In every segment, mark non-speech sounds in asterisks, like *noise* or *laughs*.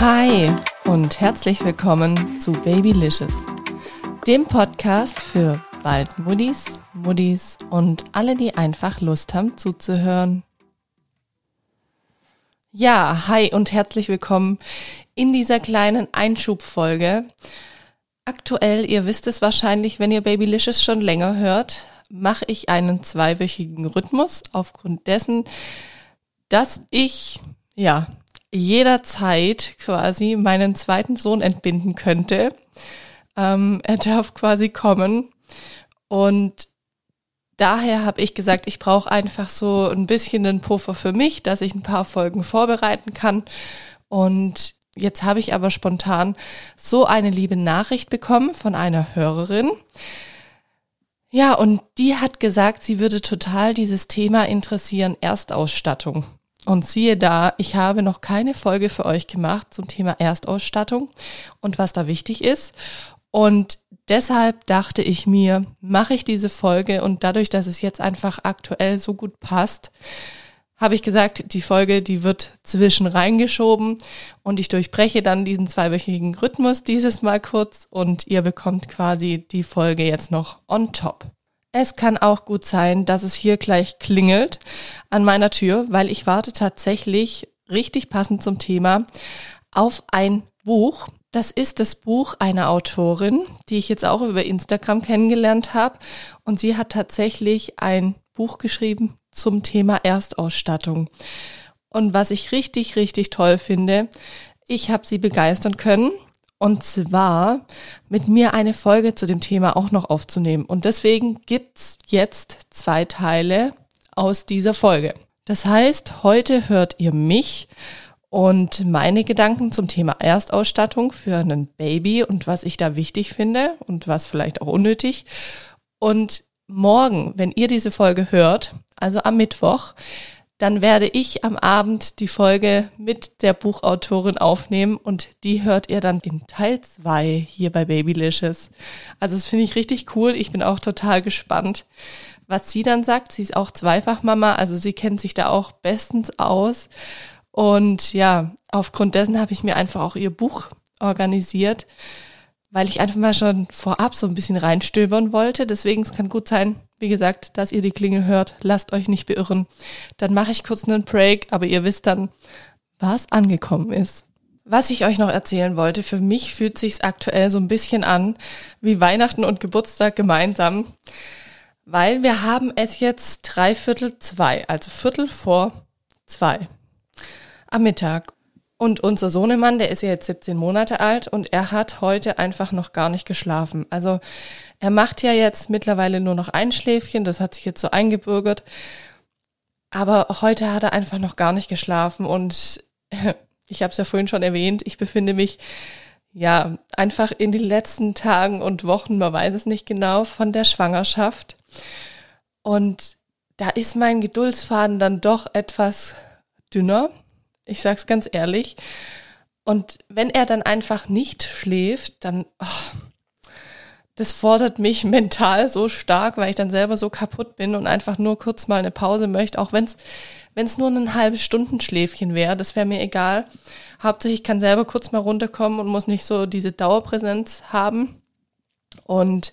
Hi und herzlich willkommen zu Babylicious, dem Podcast für bald Muddis, Muddis und alle, die einfach Lust haben zuzuhören. Ja, hi und herzlich willkommen in dieser kleinen Einschubfolge. Aktuell, ihr wisst es wahrscheinlich, wenn ihr Babylicious schon länger hört, mache ich einen zweiwöchigen Rhythmus aufgrund dessen, dass ich ja jederzeit quasi meinen zweiten Sohn entbinden könnte. Ähm, er darf quasi kommen. Und daher habe ich gesagt, ich brauche einfach so ein bisschen einen Puffer für mich, dass ich ein paar Folgen vorbereiten kann. Und jetzt habe ich aber spontan so eine liebe Nachricht bekommen von einer Hörerin. Ja, und die hat gesagt, sie würde total dieses Thema interessieren, Erstausstattung. Und siehe da, ich habe noch keine Folge für euch gemacht zum Thema Erstausstattung und was da wichtig ist. Und deshalb dachte ich mir, mache ich diese Folge und dadurch, dass es jetzt einfach aktuell so gut passt, habe ich gesagt, die Folge, die wird zwischen reingeschoben und ich durchbreche dann diesen zweiwöchigen Rhythmus dieses Mal kurz und ihr bekommt quasi die Folge jetzt noch on top. Es kann auch gut sein, dass es hier gleich klingelt an meiner Tür, weil ich warte tatsächlich richtig passend zum Thema auf ein Buch. Das ist das Buch einer Autorin, die ich jetzt auch über Instagram kennengelernt habe. Und sie hat tatsächlich ein Buch geschrieben zum Thema Erstausstattung. Und was ich richtig, richtig toll finde, ich habe sie begeistern können und zwar mit mir eine Folge zu dem Thema auch noch aufzunehmen. Und deswegen gibt's jetzt zwei Teile aus dieser Folge. Das heißt, heute hört ihr mich und meine Gedanken zum Thema Erstausstattung für ein Baby und was ich da wichtig finde und was vielleicht auch unnötig. Und morgen, wenn ihr diese Folge hört, also am Mittwoch, dann werde ich am Abend die Folge mit der Buchautorin aufnehmen und die hört ihr dann in Teil zwei hier bei Babylicious. Also das finde ich richtig cool. Ich bin auch total gespannt, was sie dann sagt. Sie ist auch Zweifachmama, also sie kennt sich da auch bestens aus. Und ja, aufgrund dessen habe ich mir einfach auch ihr Buch organisiert, weil ich einfach mal schon vorab so ein bisschen reinstöbern wollte. Deswegen es kann gut sein, wie gesagt, dass ihr die Klingel hört, lasst euch nicht beirren. Dann mache ich kurz einen Break, aber ihr wisst dann, was angekommen ist. Was ich euch noch erzählen wollte, für mich fühlt sich's aktuell so ein bisschen an wie Weihnachten und Geburtstag gemeinsam, weil wir haben es jetzt dreiviertel zwei, also Viertel vor zwei am Mittag. Und unser Sohnemann, der ist ja jetzt 17 Monate alt und er hat heute einfach noch gar nicht geschlafen. Also er macht ja jetzt mittlerweile nur noch ein Schläfchen, das hat sich jetzt so eingebürgert. Aber heute hat er einfach noch gar nicht geschlafen und *laughs* ich habe es ja vorhin schon erwähnt, ich befinde mich ja einfach in den letzten Tagen und Wochen, man weiß es nicht genau, von der Schwangerschaft. Und da ist mein Geduldsfaden dann doch etwas dünner ich sag's ganz ehrlich. Und wenn er dann einfach nicht schläft, dann, oh, das fordert mich *laughs* mental so stark, weil ich dann selber so kaputt bin und einfach nur kurz mal eine Pause möchte, auch wenn's wenn's nur ein halbes Stundenschläfchen wäre, das wäre mir egal. Hauptsächlich ich kann selber kurz mal runterkommen und muss nicht so diese Dauerpräsenz haben. Und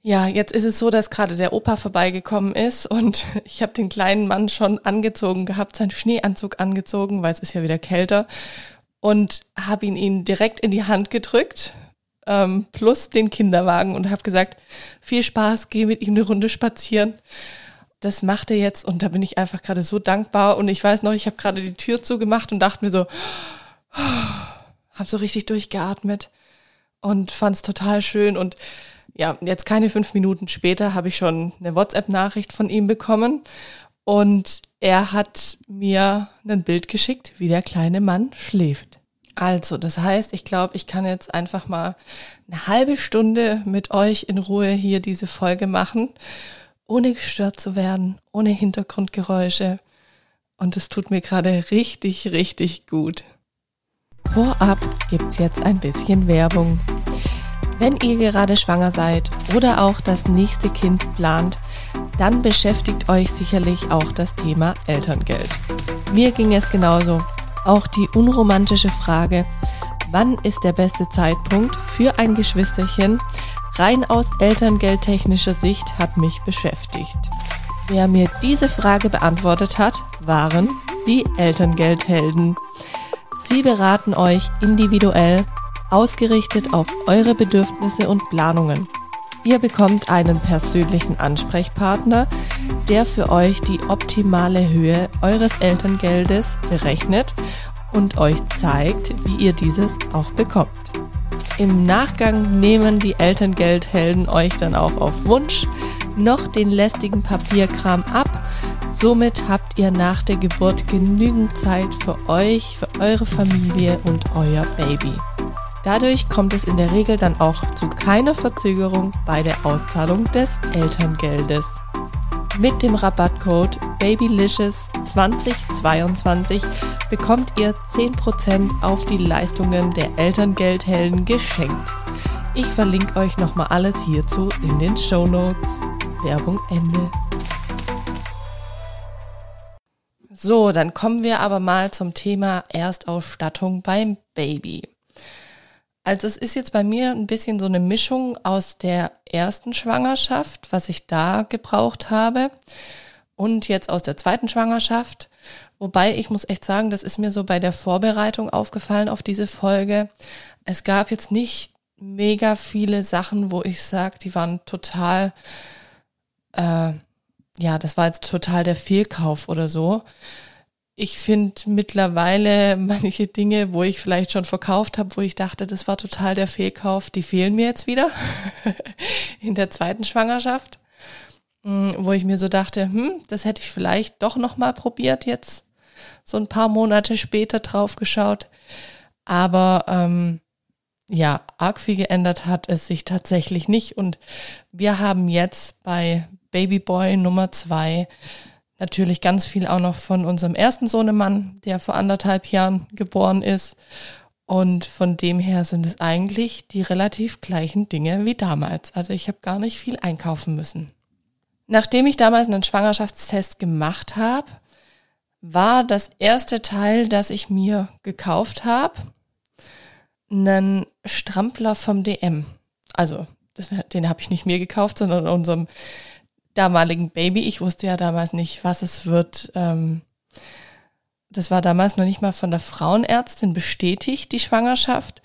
ja, jetzt ist es so, dass gerade der Opa vorbeigekommen ist und *laughs* ich habe den kleinen Mann schon angezogen gehabt, seinen Schneeanzug angezogen, weil es ist ja wieder kälter und habe ihn ihm direkt in die Hand gedrückt, ähm, plus den Kinderwagen und habe gesagt, viel Spaß, geh mit ihm eine Runde spazieren. Das macht er jetzt und da bin ich einfach gerade so dankbar und ich weiß noch, ich habe gerade die Tür zugemacht und dachte mir so, habe so richtig durchgeatmet und fand es total schön und ja, jetzt keine fünf Minuten später habe ich schon eine WhatsApp-Nachricht von ihm bekommen und er hat mir ein Bild geschickt, wie der kleine Mann schläft. Also, das heißt, ich glaube, ich kann jetzt einfach mal eine halbe Stunde mit euch in Ruhe hier diese Folge machen, ohne gestört zu werden, ohne Hintergrundgeräusche. Und es tut mir gerade richtig, richtig gut. Vorab gibt's jetzt ein bisschen Werbung. Wenn ihr gerade schwanger seid oder auch das nächste Kind plant, dann beschäftigt euch sicherlich auch das Thema Elterngeld. Mir ging es genauso. Auch die unromantische Frage, wann ist der beste Zeitpunkt für ein Geschwisterchen, rein aus elterngeldtechnischer Sicht hat mich beschäftigt. Wer mir diese Frage beantwortet hat, waren die Elterngeldhelden. Sie beraten euch individuell, ausgerichtet auf eure Bedürfnisse und Planungen. Ihr bekommt einen persönlichen Ansprechpartner, der für euch die optimale Höhe eures Elterngeldes berechnet und euch zeigt, wie ihr dieses auch bekommt. Im Nachgang nehmen die Elterngeldhelden euch dann auch auf Wunsch noch den lästigen Papierkram ab. Somit habt ihr nach der Geburt genügend Zeit für euch, für eure Familie und euer Baby. Dadurch kommt es in der Regel dann auch zu keiner Verzögerung bei der Auszahlung des Elterngeldes. Mit dem Rabattcode Babylicious2022 bekommt ihr 10% auf die Leistungen der Elterngeldhelden geschenkt. Ich verlinke euch nochmal alles hierzu in den Show Notes. Werbung Ende. So, dann kommen wir aber mal zum Thema Erstausstattung beim Baby. Also es ist jetzt bei mir ein bisschen so eine Mischung aus der ersten Schwangerschaft, was ich da gebraucht habe, und jetzt aus der zweiten Schwangerschaft. Wobei ich muss echt sagen, das ist mir so bei der Vorbereitung aufgefallen auf diese Folge. Es gab jetzt nicht mega viele Sachen, wo ich sage, die waren total, äh, ja, das war jetzt total der Fehlkauf oder so ich finde mittlerweile manche Dinge, wo ich vielleicht schon verkauft habe, wo ich dachte, das war total der Fehlkauf, die fehlen mir jetzt wieder *laughs* in der zweiten Schwangerschaft, hm, wo ich mir so dachte, hm, das hätte ich vielleicht doch noch mal probiert jetzt so ein paar Monate später drauf geschaut, aber ähm, ja, arg viel geändert hat es sich tatsächlich nicht. Und wir haben jetzt bei Babyboy Nummer zwei Natürlich ganz viel auch noch von unserem ersten Sohnemann, der vor anderthalb Jahren geboren ist. Und von dem her sind es eigentlich die relativ gleichen Dinge wie damals. Also ich habe gar nicht viel einkaufen müssen. Nachdem ich damals einen Schwangerschaftstest gemacht habe, war das erste Teil, das ich mir gekauft habe, einen Strampler vom DM. Also das, den habe ich nicht mir gekauft, sondern unserem damaligen Baby. Ich wusste ja damals nicht, was es wird. Ähm, das war damals noch nicht mal von der Frauenärztin bestätigt, die Schwangerschaft.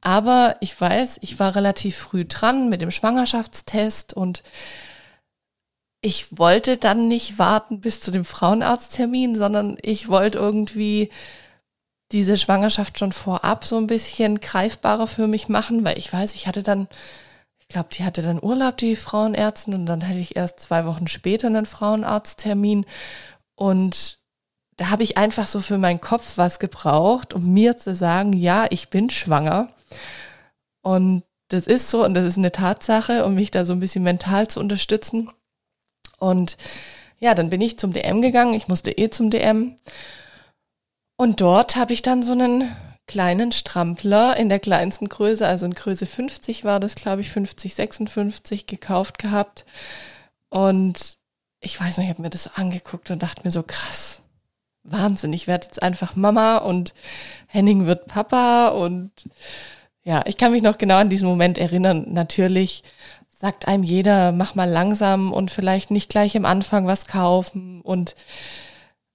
Aber ich weiß, ich war relativ früh dran mit dem Schwangerschaftstest und ich wollte dann nicht warten bis zu dem Frauenarzttermin, sondern ich wollte irgendwie diese Schwangerschaft schon vorab so ein bisschen greifbarer für mich machen, weil ich weiß, ich hatte dann ich glaube, die hatte dann Urlaub, die Frauenärztin, und dann hatte ich erst zwei Wochen später einen Frauenarzttermin. Und da habe ich einfach so für meinen Kopf was gebraucht, um mir zu sagen, ja, ich bin schwanger. Und das ist so und das ist eine Tatsache, um mich da so ein bisschen mental zu unterstützen. Und ja, dann bin ich zum DM gegangen. Ich musste eh zum DM. Und dort habe ich dann so einen kleinen Strampler in der kleinsten Größe, also in Größe 50 war das, glaube ich, 50, 56 gekauft gehabt. Und ich weiß nicht, ich habe mir das so angeguckt und dachte mir so, krass, Wahnsinn, ich werde jetzt einfach Mama und Henning wird Papa und ja, ich kann mich noch genau an diesen Moment erinnern. Natürlich sagt einem jeder, mach mal langsam und vielleicht nicht gleich am Anfang was kaufen und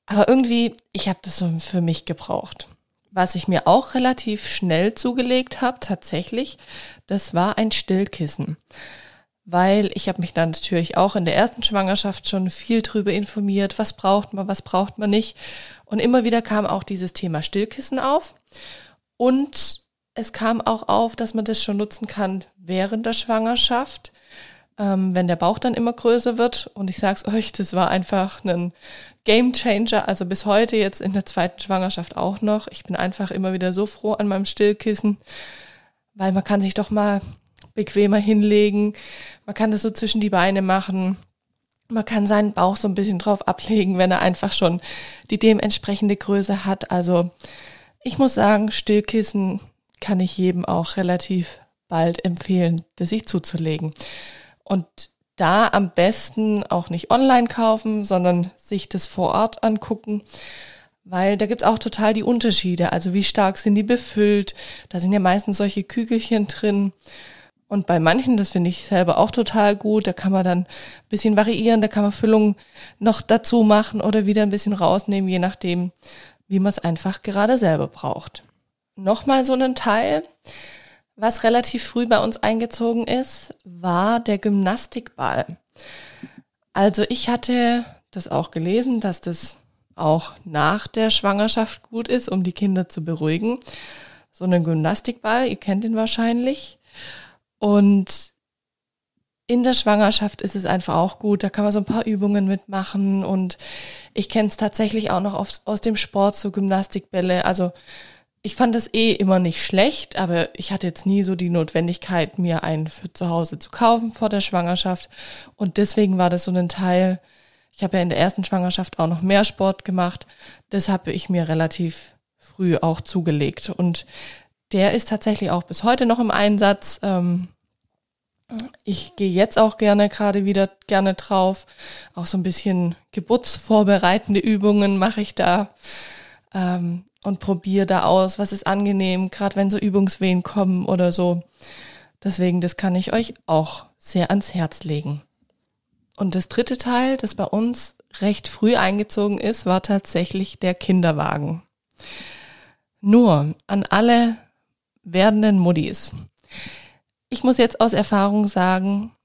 aber irgendwie, ich habe das so für mich gebraucht. Was ich mir auch relativ schnell zugelegt habe, tatsächlich, das war ein Stillkissen. Weil ich habe mich dann natürlich auch in der ersten Schwangerschaft schon viel drüber informiert, was braucht man, was braucht man nicht. Und immer wieder kam auch dieses Thema Stillkissen auf. Und es kam auch auf, dass man das schon nutzen kann während der Schwangerschaft ähm, wenn der Bauch dann immer größer wird. Und ich sag's euch, das war einfach ein Game Changer. Also bis heute jetzt in der zweiten Schwangerschaft auch noch. Ich bin einfach immer wieder so froh an meinem Stillkissen, weil man kann sich doch mal bequemer hinlegen. Man kann das so zwischen die Beine machen. Man kann seinen Bauch so ein bisschen drauf ablegen, wenn er einfach schon die dementsprechende Größe hat. Also ich muss sagen, Stillkissen kann ich jedem auch relativ bald empfehlen, das sich zuzulegen. Und da am besten auch nicht online kaufen, sondern sich das vor Ort angucken, weil da gibt's auch total die Unterschiede. Also wie stark sind die befüllt? Da sind ja meistens solche Kügelchen drin. Und bei manchen, das finde ich selber auch total gut, da kann man dann ein bisschen variieren, da kann man Füllung noch dazu machen oder wieder ein bisschen rausnehmen, je nachdem, wie man es einfach gerade selber braucht. Nochmal so ein Teil, was relativ früh bei uns eingezogen ist, war der Gymnastikball. Also ich hatte das auch gelesen, dass das auch nach der Schwangerschaft gut ist, um die Kinder zu beruhigen. So einen Gymnastikball, ihr kennt ihn wahrscheinlich. Und in der Schwangerschaft ist es einfach auch gut. Da kann man so ein paar Übungen mitmachen. Und ich kenne es tatsächlich auch noch aus, aus dem Sport, so Gymnastikbälle. Also ich fand das eh immer nicht schlecht, aber ich hatte jetzt nie so die Notwendigkeit, mir einen für zu Hause zu kaufen vor der Schwangerschaft. Und deswegen war das so ein Teil, ich habe ja in der ersten Schwangerschaft auch noch mehr Sport gemacht. Das habe ich mir relativ früh auch zugelegt. Und der ist tatsächlich auch bis heute noch im Einsatz. Ähm, ich gehe jetzt auch gerne gerade wieder gerne drauf. Auch so ein bisschen geburtsvorbereitende Übungen mache ich da ähm, und probiere da aus, was ist angenehm, gerade wenn so Übungswehen kommen oder so. Deswegen, das kann ich euch auch sehr ans Herz legen. Und das dritte Teil, das bei uns recht früh eingezogen ist, war tatsächlich der Kinderwagen. Nur an alle werdenden Muddis. Ich muss jetzt aus Erfahrung sagen,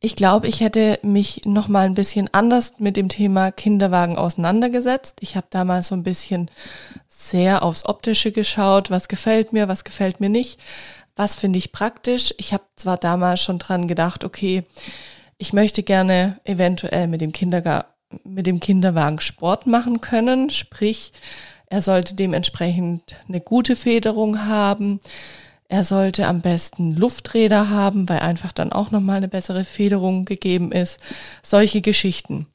ich glaube, ich hätte mich noch mal ein bisschen anders mit dem Thema Kinderwagen auseinandergesetzt. Ich habe damals so ein bisschen sehr aufs Optische geschaut, was gefällt mir, was gefällt mir nicht, was finde ich praktisch. Ich habe zwar damals schon dran gedacht, okay, ich möchte gerne eventuell mit dem, Kinderga mit dem Kinderwagen Sport machen können, sprich, er sollte dementsprechend eine gute Federung haben. Er sollte am besten Lufträder haben, weil einfach dann auch nochmal eine bessere Federung gegeben ist. Solche Geschichten.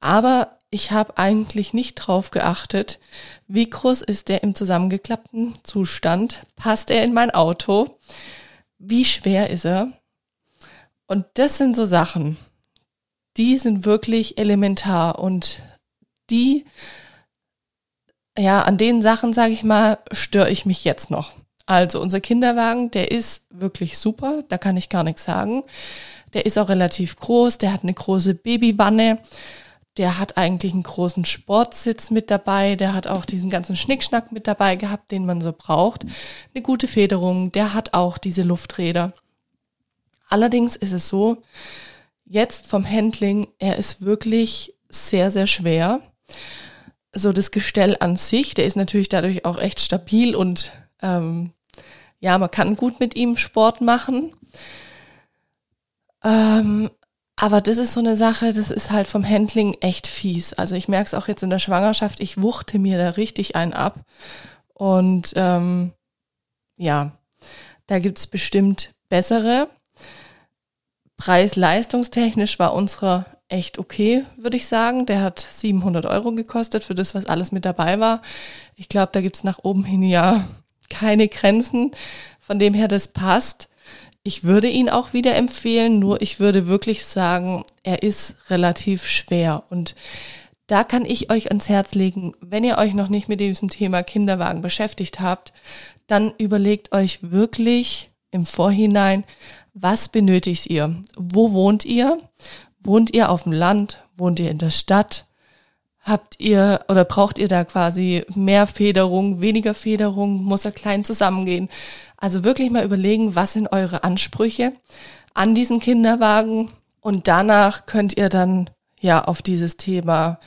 Aber ich habe eigentlich nicht drauf geachtet, wie groß ist der im zusammengeklappten Zustand? Passt er in mein Auto? Wie schwer ist er? Und das sind so Sachen, die sind wirklich elementar und die ja, an den Sachen, sage ich mal, störe ich mich jetzt noch. Also unser Kinderwagen, der ist wirklich super, da kann ich gar nichts sagen. Der ist auch relativ groß, der hat eine große Babywanne, der hat eigentlich einen großen Sportsitz mit dabei, der hat auch diesen ganzen Schnickschnack mit dabei gehabt, den man so braucht. Eine gute Federung, der hat auch diese Lufträder. Allerdings ist es so, jetzt vom Handling, er ist wirklich sehr, sehr schwer so das Gestell an sich, der ist natürlich dadurch auch echt stabil und ähm, ja, man kann gut mit ihm Sport machen. Ähm, aber das ist so eine Sache, das ist halt vom Handling echt fies. Also ich merke es auch jetzt in der Schwangerschaft, ich wuchte mir da richtig einen ab. Und ähm, ja, da gibt's bestimmt bessere. Preis-leistungstechnisch war unsere echt okay, würde ich sagen. Der hat 700 Euro gekostet für das, was alles mit dabei war. Ich glaube, da gibt's nach oben hin ja keine Grenzen. Von dem her, das passt. Ich würde ihn auch wieder empfehlen, nur ich würde wirklich sagen, er ist relativ schwer. Und da kann ich euch ans Herz legen, wenn ihr euch noch nicht mit diesem Thema Kinderwagen beschäftigt habt, dann überlegt euch wirklich im Vorhinein, was benötigt ihr? Wo wohnt ihr? Wohnt ihr auf dem Land? Wohnt ihr in der Stadt? Habt ihr oder braucht ihr da quasi mehr Federung, weniger Federung? Muss er klein zusammengehen? Also wirklich mal überlegen, was sind eure Ansprüche an diesen Kinderwagen? Und danach könnt ihr dann ja auf dieses Thema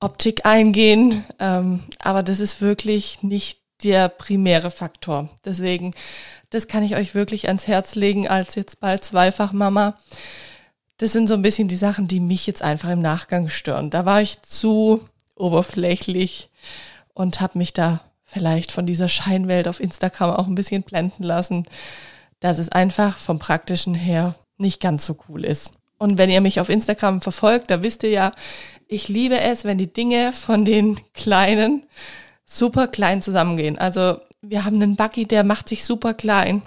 Optik eingehen. Ähm, aber das ist wirklich nicht der primäre Faktor. Deswegen, das kann ich euch wirklich ans Herz legen als jetzt bald Zweifachmama. Das sind so ein bisschen die Sachen, die mich jetzt einfach im Nachgang stören. Da war ich zu oberflächlich und habe mich da vielleicht von dieser Scheinwelt auf Instagram auch ein bisschen blenden lassen, dass es einfach vom praktischen her nicht ganz so cool ist. Und wenn ihr mich auf Instagram verfolgt, da wisst ihr ja, ich liebe es, wenn die Dinge von den Kleinen super klein zusammengehen. Also wir haben einen Buggy, der macht sich super klein.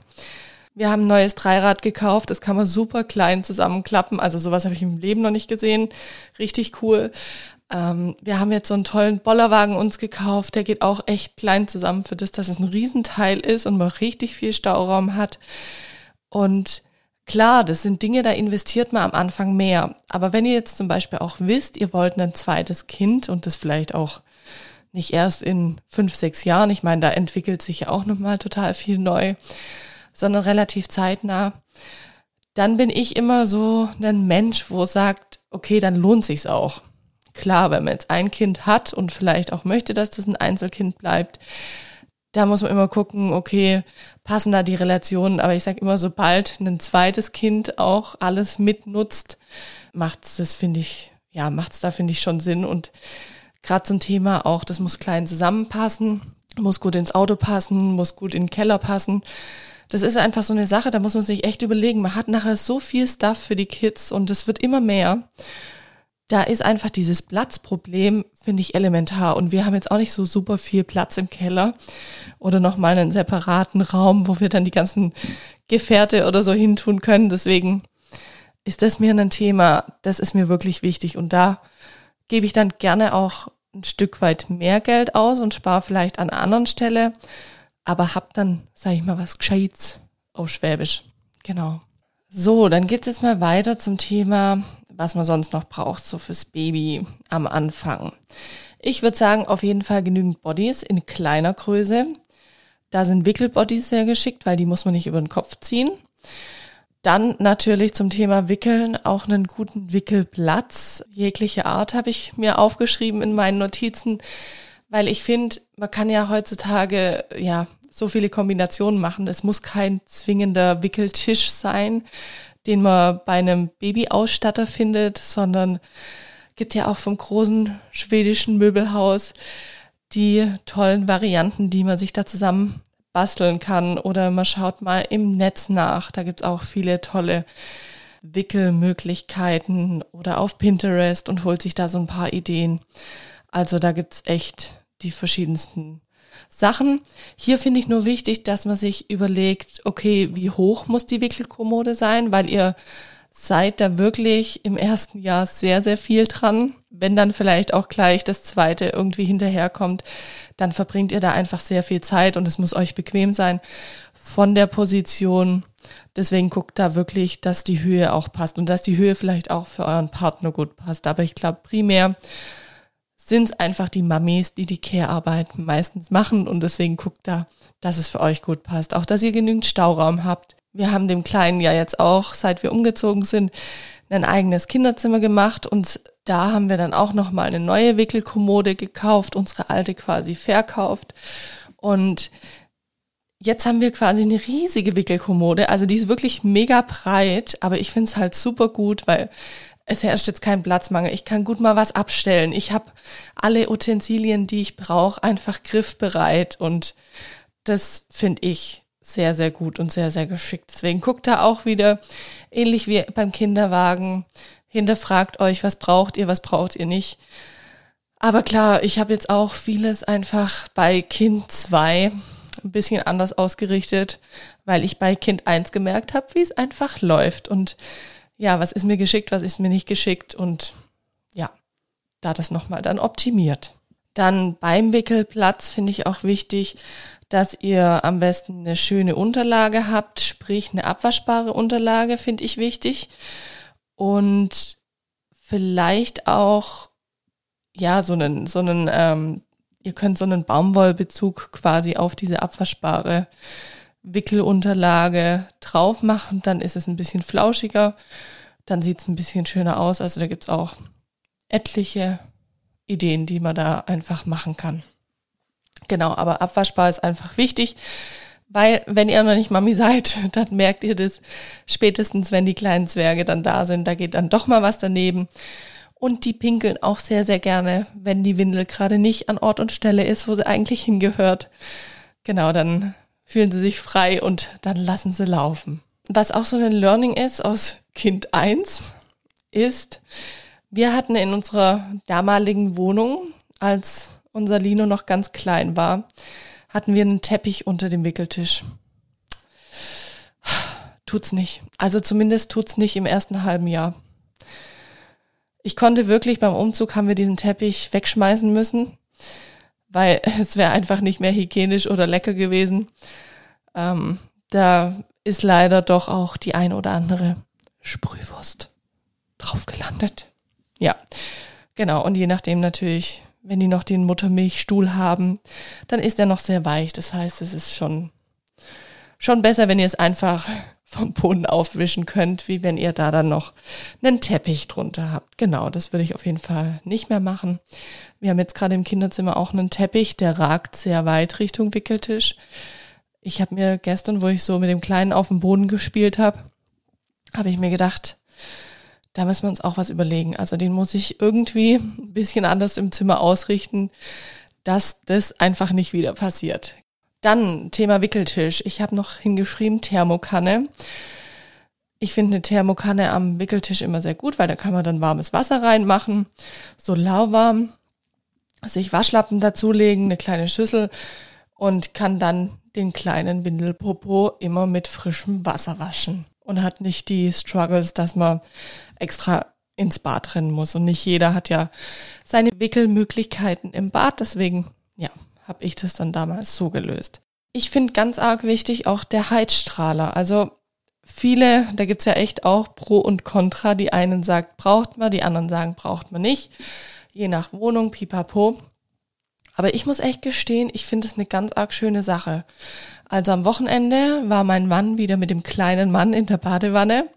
Wir haben ein neues Dreirad gekauft, das kann man super klein zusammenklappen. Also sowas habe ich im Leben noch nicht gesehen. Richtig cool. Ähm, wir haben jetzt so einen tollen Bollerwagen uns gekauft, der geht auch echt klein zusammen für das, dass es ein Riesenteil ist und man richtig viel Stauraum hat. Und klar, das sind Dinge, da investiert man am Anfang mehr. Aber wenn ihr jetzt zum Beispiel auch wisst, ihr wollt ein zweites Kind und das vielleicht auch nicht erst in fünf, sechs Jahren, ich meine, da entwickelt sich ja auch nochmal total viel neu, sondern relativ zeitnah, dann bin ich immer so ein Mensch, wo sagt, okay, dann lohnt sich's auch. Klar, wenn man jetzt ein Kind hat und vielleicht auch möchte, dass das ein Einzelkind bleibt, da muss man immer gucken, okay, passen da die Relationen. Aber ich sage immer, sobald ein zweites Kind auch alles mitnutzt, macht's das, finde ich, ja, macht's da, finde ich, schon Sinn. Und gerade zum Thema auch, das muss klein zusammenpassen, muss gut ins Auto passen, muss gut in den Keller passen das ist einfach so eine Sache, da muss man sich echt überlegen. Man hat nachher so viel Stuff für die Kids und es wird immer mehr. Da ist einfach dieses Platzproblem, finde ich, elementar. Und wir haben jetzt auch nicht so super viel Platz im Keller oder nochmal einen separaten Raum, wo wir dann die ganzen Gefährte oder so hintun können. Deswegen ist das mir ein Thema, das ist mir wirklich wichtig. Und da gebe ich dann gerne auch ein Stück weit mehr Geld aus und spare vielleicht an einer anderen Stelle aber hab dann, sag ich mal, was Gescheites auf Schwäbisch. Genau. So, dann geht's jetzt mal weiter zum Thema, was man sonst noch braucht, so fürs Baby am Anfang. Ich würde sagen, auf jeden Fall genügend Bodies in kleiner Größe. Da sind Wickelbodies sehr geschickt, weil die muss man nicht über den Kopf ziehen. Dann natürlich zum Thema Wickeln auch einen guten Wickelplatz. Jegliche Art habe ich mir aufgeschrieben in meinen Notizen weil ich finde, man kann ja heutzutage ja so viele Kombinationen machen. Es muss kein zwingender Wickeltisch sein, den man bei einem Babyausstatter findet, sondern gibt ja auch vom großen schwedischen Möbelhaus die tollen Varianten, die man sich da zusammen basteln kann. Oder man schaut mal im Netz nach. Da gibt's auch viele tolle Wickelmöglichkeiten oder auf Pinterest und holt sich da so ein paar Ideen. Also da gibt's echt die verschiedensten Sachen. Hier finde ich nur wichtig, dass man sich überlegt, okay, wie hoch muss die Wickelkommode sein, weil ihr seid da wirklich im ersten Jahr sehr, sehr viel dran. Wenn dann vielleicht auch gleich das zweite irgendwie hinterherkommt, dann verbringt ihr da einfach sehr viel Zeit und es muss euch bequem sein von der Position. Deswegen guckt da wirklich, dass die Höhe auch passt und dass die Höhe vielleicht auch für euren Partner gut passt. Aber ich glaube primär sind es einfach die Mamis, die die Care-Arbeit meistens machen und deswegen guckt da, dass es für euch gut passt. Auch, dass ihr genügend Stauraum habt. Wir haben dem Kleinen ja jetzt auch, seit wir umgezogen sind, ein eigenes Kinderzimmer gemacht und da haben wir dann auch nochmal eine neue Wickelkommode gekauft, unsere alte quasi verkauft und Jetzt haben wir quasi eine riesige Wickelkommode, also die ist wirklich mega breit, aber ich finde es halt super gut, weil es herrscht jetzt kein Platzmangel. Ich kann gut mal was abstellen. Ich habe alle Utensilien, die ich brauche, einfach griffbereit. Und das finde ich sehr, sehr gut und sehr, sehr geschickt. Deswegen guckt da auch wieder, ähnlich wie beim Kinderwagen, hinterfragt euch, was braucht ihr, was braucht ihr nicht. Aber klar, ich habe jetzt auch vieles einfach bei Kind 2 ein bisschen anders ausgerichtet, weil ich bei Kind 1 gemerkt habe, wie es einfach läuft. Und ja, was ist mir geschickt, was ist mir nicht geschickt und ja, da das nochmal dann optimiert. Dann beim Wickelplatz finde ich auch wichtig, dass ihr am besten eine schöne Unterlage habt, sprich eine abwaschbare Unterlage finde ich wichtig und vielleicht auch ja so einen so einen ähm, ihr könnt so einen Baumwollbezug quasi auf diese abwaschbare Wickelunterlage drauf machen, dann ist es ein bisschen flauschiger, dann sieht es ein bisschen schöner aus. Also da gibt's auch etliche Ideen, die man da einfach machen kann. Genau, aber abwaschbar ist einfach wichtig, weil wenn ihr noch nicht Mami *laughs* seid, dann merkt ihr das spätestens, wenn die kleinen Zwerge dann da sind, da geht dann doch mal was daneben. Und die pinkeln auch sehr, sehr gerne, wenn die Windel gerade nicht an Ort und Stelle ist, wo sie eigentlich hingehört. Genau, dann fühlen sie sich frei und dann lassen sie laufen. Was auch so ein Learning ist aus Kind 1, ist, wir hatten in unserer damaligen Wohnung, als unser Lino noch ganz klein war, hatten wir einen Teppich unter dem Wickeltisch. Tut's nicht. Also zumindest tut's nicht im ersten halben Jahr. Ich konnte wirklich beim Umzug haben wir diesen Teppich wegschmeißen müssen, weil *laughs* es wäre einfach nicht mehr hygienisch oder lecker gewesen. Ähm, da ist leider doch auch die ein oder andere Sprühwurst drauf gelandet. Ja, genau. Und je nachdem natürlich, wenn die noch den Muttermilchstuhl haben, dann ist er noch sehr weich. Das heißt, es ist schon, schon besser, wenn ihr es einfach vom Boden aufwischen könnt, wie wenn ihr da dann noch einen Teppich drunter habt. Genau, das würde ich auf jeden Fall nicht mehr machen. Wir haben jetzt gerade im Kinderzimmer auch einen Teppich, der ragt sehr weit Richtung Wickeltisch. Ich habe mir gestern, wo ich so mit dem Kleinen auf dem Boden gespielt habe, habe ich mir gedacht, da müssen wir uns auch was überlegen. Also den muss ich irgendwie ein bisschen anders im Zimmer ausrichten, dass das einfach nicht wieder passiert. Dann Thema Wickeltisch. Ich habe noch hingeschrieben Thermokanne. Ich finde eine Thermokanne am Wickeltisch immer sehr gut, weil da kann man dann warmes Wasser reinmachen, so lauwarm, sich Waschlappen dazulegen, eine kleine Schüssel und kann dann den kleinen Windelpopo immer mit frischem Wasser waschen und hat nicht die Struggles, dass man extra ins Bad rennen muss. Und nicht jeder hat ja seine Wickelmöglichkeiten im Bad. Deswegen, ja, habe ich das dann damals so gelöst. Ich finde ganz arg wichtig auch der Heizstrahler. Also viele, da gibt's ja echt auch Pro und Contra. Die einen sagt, braucht man, die anderen sagen, braucht man nicht. Je nach Wohnung, pipapo. Aber ich muss echt gestehen, ich finde es eine ganz arg schöne Sache. Also am Wochenende war mein Mann wieder mit dem kleinen Mann in der Badewanne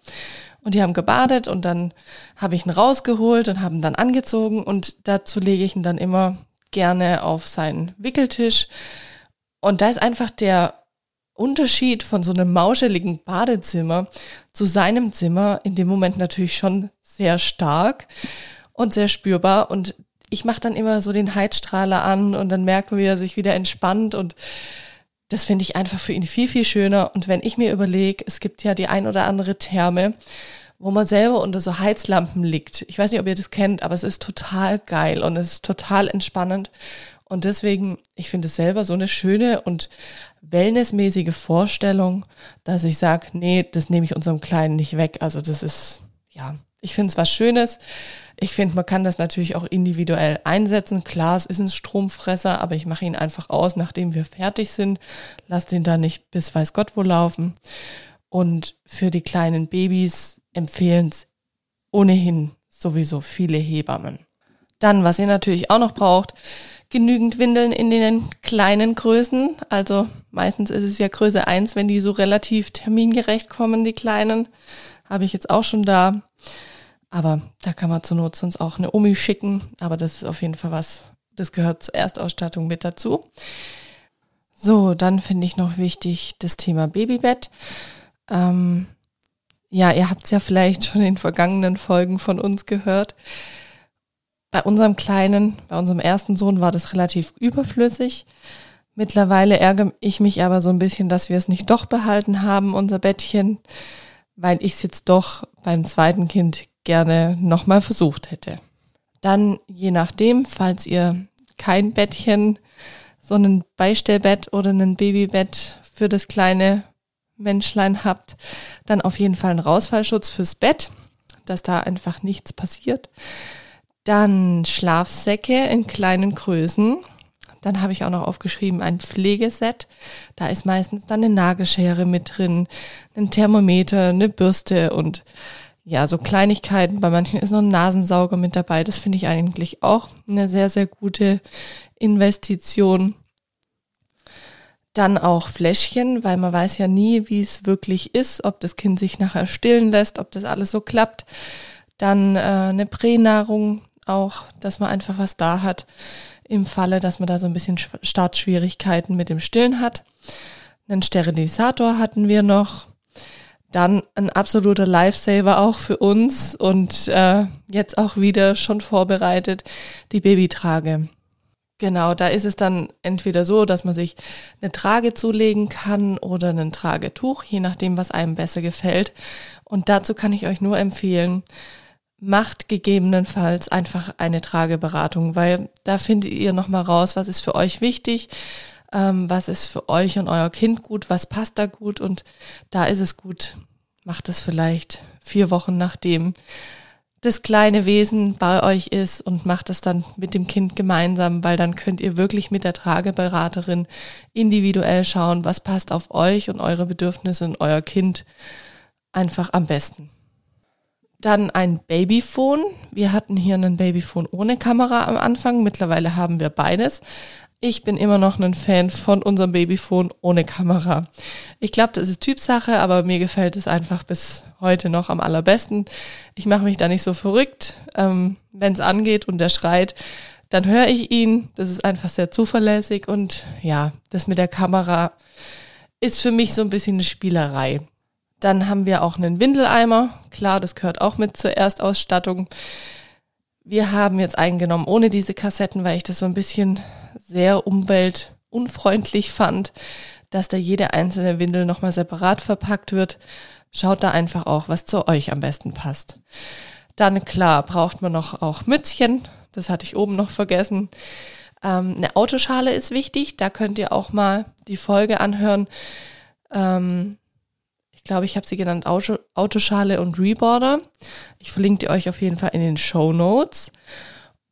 und die haben gebadet und dann habe ich ihn rausgeholt und haben dann angezogen und dazu lege ich ihn dann immer gerne auf seinen Wickeltisch. Und da ist einfach der Unterschied von so einem mauscheligen Badezimmer zu seinem Zimmer in dem Moment natürlich schon sehr stark und sehr spürbar. Und ich mache dann immer so den Heizstrahler an und dann merkt man, wie er sich wieder entspannt und das finde ich einfach für ihn viel, viel schöner. Und wenn ich mir überlege, es gibt ja die ein oder andere Therme, wo man selber unter so Heizlampen liegt. Ich weiß nicht, ob ihr das kennt, aber es ist total geil und es ist total entspannend. Und deswegen, ich finde es selber so eine schöne und wellnessmäßige Vorstellung, dass ich sage, nee, das nehme ich unserem Kleinen nicht weg. Also das ist, ja, ich finde es was Schönes. Ich finde, man kann das natürlich auch individuell einsetzen. Klar, es ist ein Stromfresser, aber ich mache ihn einfach aus, nachdem wir fertig sind. Lass den da nicht bis weiß Gott wo laufen. Und für die kleinen Babys empfehlen es ohnehin sowieso viele Hebammen. Dann, was ihr natürlich auch noch braucht, genügend Windeln in den kleinen Größen. Also meistens ist es ja Größe eins, wenn die so relativ termingerecht kommen, die kleinen. Habe ich jetzt auch schon da. Aber da kann man zur Not sonst auch eine Omi schicken. Aber das ist auf jeden Fall was, das gehört zur Erstausstattung mit dazu. So, dann finde ich noch wichtig das Thema Babybett. Ähm, ja, ihr habt es ja vielleicht schon in vergangenen Folgen von uns gehört. Bei unserem kleinen, bei unserem ersten Sohn war das relativ überflüssig. Mittlerweile ärgere ich mich aber so ein bisschen, dass wir es nicht doch behalten haben, unser Bettchen, weil ich es jetzt doch beim zweiten Kind gerne nochmal versucht hätte. Dann, je nachdem, falls ihr kein Bettchen, so ein Beistellbett oder ein Babybett für das kleine Menschlein habt, dann auf jeden Fall einen Rausfallschutz fürs Bett, dass da einfach nichts passiert. Dann Schlafsäcke in kleinen Größen. Dann habe ich auch noch aufgeschrieben ein Pflegeset. Da ist meistens dann eine Nagelschere mit drin, ein Thermometer, eine Bürste und ja, so Kleinigkeiten. Bei manchen ist noch ein Nasensauger mit dabei. Das finde ich eigentlich auch eine sehr, sehr gute Investition. Dann auch Fläschchen, weil man weiß ja nie, wie es wirklich ist, ob das Kind sich nachher stillen lässt, ob das alles so klappt. Dann äh, eine Pränahrung auch, dass man einfach was da hat im Falle, dass man da so ein bisschen Startschwierigkeiten mit dem Stillen hat. Einen Sterilisator hatten wir noch. Dann ein absoluter Lifesaver auch für uns und äh, jetzt auch wieder schon vorbereitet, die Babytrage. Genau, da ist es dann entweder so, dass man sich eine Trage zulegen kann oder ein Tragetuch, je nachdem, was einem besser gefällt. Und dazu kann ich euch nur empfehlen, macht gegebenenfalls einfach eine Trageberatung, weil da findet ihr nochmal raus, was ist für euch wichtig, ähm, was ist für euch und euer Kind gut, was passt da gut und da ist es gut, macht es vielleicht vier Wochen nachdem das kleine Wesen bei euch ist und macht es dann mit dem Kind gemeinsam, weil dann könnt ihr wirklich mit der Trageberaterin individuell schauen, was passt auf euch und eure Bedürfnisse und euer Kind einfach am besten. Dann ein Babyphone. Wir hatten hier einen Babyphone ohne Kamera am Anfang. Mittlerweile haben wir beides. Ich bin immer noch ein Fan von unserem Babyphone ohne Kamera. Ich glaube, das ist Typsache, aber mir gefällt es einfach bis heute noch am allerbesten. Ich mache mich da nicht so verrückt. Ähm, Wenn es angeht und der schreit, dann höre ich ihn. Das ist einfach sehr zuverlässig und ja, das mit der Kamera ist für mich so ein bisschen eine Spielerei. Dann haben wir auch einen Windeleimer. Klar, das gehört auch mit zur Erstausstattung. Wir haben jetzt eingenommen ohne diese Kassetten, weil ich das so ein bisschen sehr umweltunfreundlich fand, dass da jede einzelne Windel nochmal separat verpackt wird. Schaut da einfach auch, was zu euch am besten passt. Dann klar, braucht man noch auch Mützchen. Das hatte ich oben noch vergessen. Ähm, eine Autoschale ist wichtig. Da könnt ihr auch mal die Folge anhören. Ähm, glaube, ich habe sie genannt Auto, Autoschale und Reboarder. Ich verlinke die euch auf jeden Fall in den Show Notes.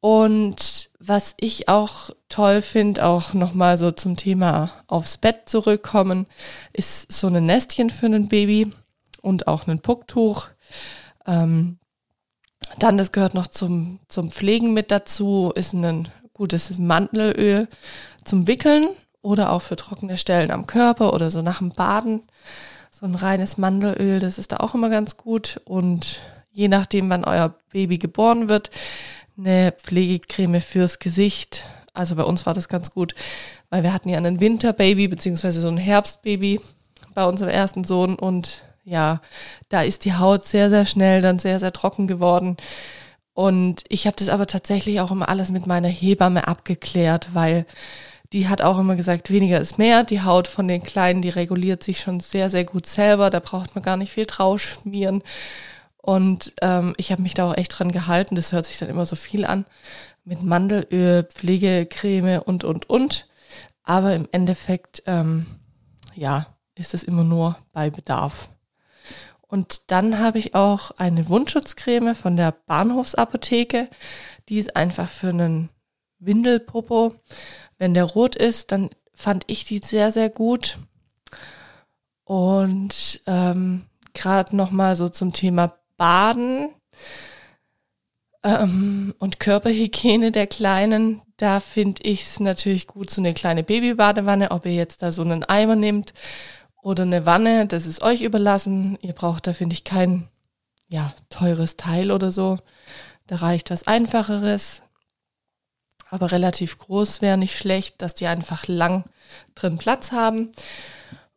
Und was ich auch toll finde, auch nochmal so zum Thema aufs Bett zurückkommen, ist so ein Nestchen für ein Baby und auch ein Pucktuch. Ähm, dann, das gehört noch zum, zum Pflegen mit dazu, ist ein gutes Mandelöl zum Wickeln oder auch für trockene Stellen am Körper oder so nach dem Baden. So ein reines Mandelöl, das ist da auch immer ganz gut. Und je nachdem, wann euer Baby geboren wird, eine Pflegecreme fürs Gesicht. Also bei uns war das ganz gut, weil wir hatten ja einen Winterbaby beziehungsweise so ein Herbstbaby bei unserem ersten Sohn und ja, da ist die Haut sehr, sehr schnell dann sehr, sehr trocken geworden. Und ich habe das aber tatsächlich auch immer alles mit meiner Hebamme abgeklärt, weil die hat auch immer gesagt, weniger ist mehr. Die Haut von den Kleinen, die reguliert sich schon sehr, sehr gut selber. Da braucht man gar nicht viel drauf schmieren. Und ähm, ich habe mich da auch echt dran gehalten. Das hört sich dann immer so viel an. Mit Mandelöl, Pflegecreme und, und, und. Aber im Endeffekt, ähm, ja, ist es immer nur bei Bedarf. Und dann habe ich auch eine Wundschutzcreme von der Bahnhofsapotheke. Die ist einfach für einen Windelpopo. Wenn der rot ist, dann fand ich die sehr, sehr gut. Und ähm, gerade nochmal so zum Thema Baden ähm, und Körperhygiene der Kleinen, da finde ich es natürlich gut, so eine kleine Babybadewanne, ob ihr jetzt da so einen Eimer nehmt oder eine Wanne, das ist euch überlassen. Ihr braucht da, finde ich, kein ja, teures Teil oder so. Da reicht was Einfacheres. Aber relativ groß wäre nicht schlecht, dass die einfach lang drin Platz haben.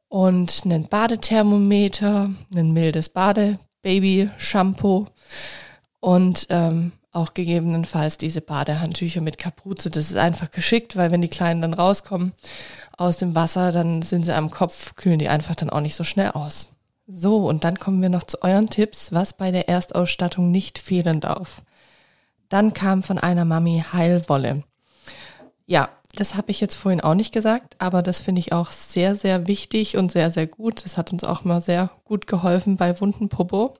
Und einen Badethermometer, ein mildes Bade, Baby-Shampoo und ähm, auch gegebenenfalls diese Badehandtücher mit Kapuze. Das ist einfach geschickt, weil wenn die Kleinen dann rauskommen aus dem Wasser, dann sind sie am Kopf, kühlen die einfach dann auch nicht so schnell aus. So, und dann kommen wir noch zu euren Tipps, was bei der Erstausstattung nicht fehlen darf. Dann kam von einer Mami Heilwolle. Ja, das habe ich jetzt vorhin auch nicht gesagt, aber das finde ich auch sehr, sehr wichtig und sehr, sehr gut. Das hat uns auch mal sehr gut geholfen bei wunden Popo.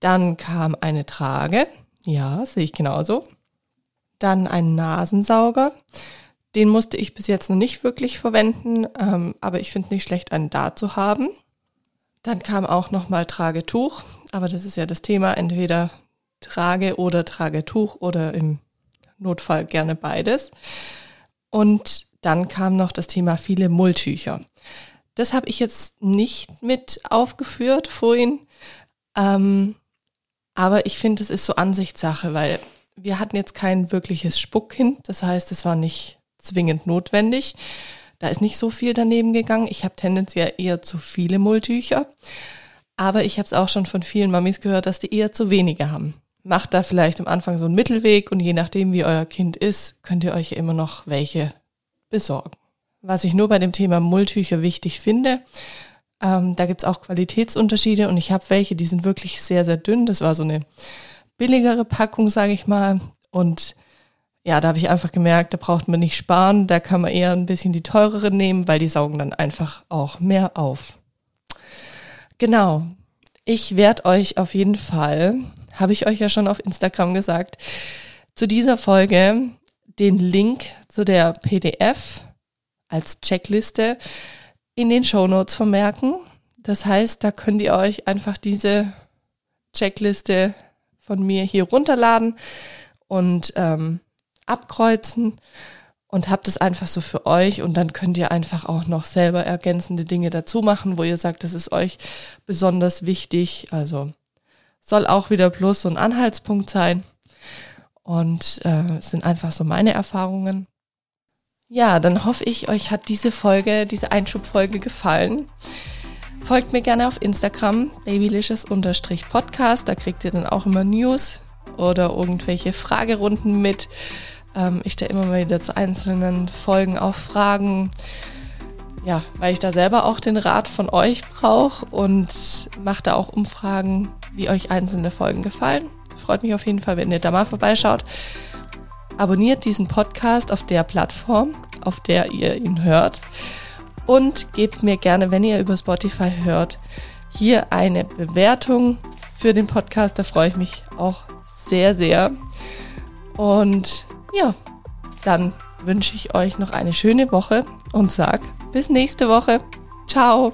Dann kam eine Trage. Ja, sehe ich genauso. Dann ein Nasensauger. Den musste ich bis jetzt noch nicht wirklich verwenden, ähm, aber ich finde es nicht schlecht, einen da zu haben. Dann kam auch nochmal Tragetuch, aber das ist ja das Thema, entweder Trage oder Tragetuch oder im Notfall gerne beides. Und dann kam noch das Thema viele Mulltücher. Das habe ich jetzt nicht mit aufgeführt vorhin. Ähm, aber ich finde, es ist so Ansichtssache, weil wir hatten jetzt kein wirkliches Spuckkind. Das heißt, es war nicht zwingend notwendig. Da ist nicht so viel daneben gegangen. Ich habe tendenziell eher zu viele Mulltücher. Aber ich habe es auch schon von vielen Mamis gehört, dass die eher zu wenige haben macht da vielleicht am Anfang so einen Mittelweg und je nachdem, wie euer Kind ist, könnt ihr euch immer noch welche besorgen. Was ich nur bei dem Thema Mulltücher wichtig finde, ähm, da gibt's auch Qualitätsunterschiede und ich habe welche, die sind wirklich sehr, sehr dünn. Das war so eine billigere Packung, sage ich mal. Und ja, da habe ich einfach gemerkt, da braucht man nicht sparen, da kann man eher ein bisschen die teurere nehmen, weil die saugen dann einfach auch mehr auf. Genau. Ich werde euch auf jeden Fall habe ich euch ja schon auf Instagram gesagt, zu dieser Folge den Link zu der PDF als Checkliste in den Show Notes vermerken. Das heißt, da könnt ihr euch einfach diese Checkliste von mir hier runterladen und ähm, abkreuzen und habt es einfach so für euch und dann könnt ihr einfach auch noch selber ergänzende Dinge dazu machen, wo ihr sagt, das ist euch besonders wichtig. Also soll auch wieder Plus und Anhaltspunkt sein. Und äh, sind einfach so meine Erfahrungen. Ja, dann hoffe ich, euch hat diese Folge, diese Einschubfolge gefallen. Folgt mir gerne auf Instagram, babylicious-podcast. Da kriegt ihr dann auch immer News oder irgendwelche Fragerunden mit ähm, ich da immer mal wieder zu einzelnen Folgen auch Fragen, ja, weil ich da selber auch den Rat von euch brauche und mache da auch Umfragen, wie euch einzelne Folgen gefallen. Freut mich auf jeden Fall, wenn ihr da mal vorbeischaut. Abonniert diesen Podcast auf der Plattform, auf der ihr ihn hört. Und gebt mir gerne, wenn ihr über Spotify hört, hier eine Bewertung für den Podcast. Da freue ich mich auch sehr, sehr. Und ja, dann wünsche ich euch noch eine schöne Woche und sag bis nächste Woche. Ciao.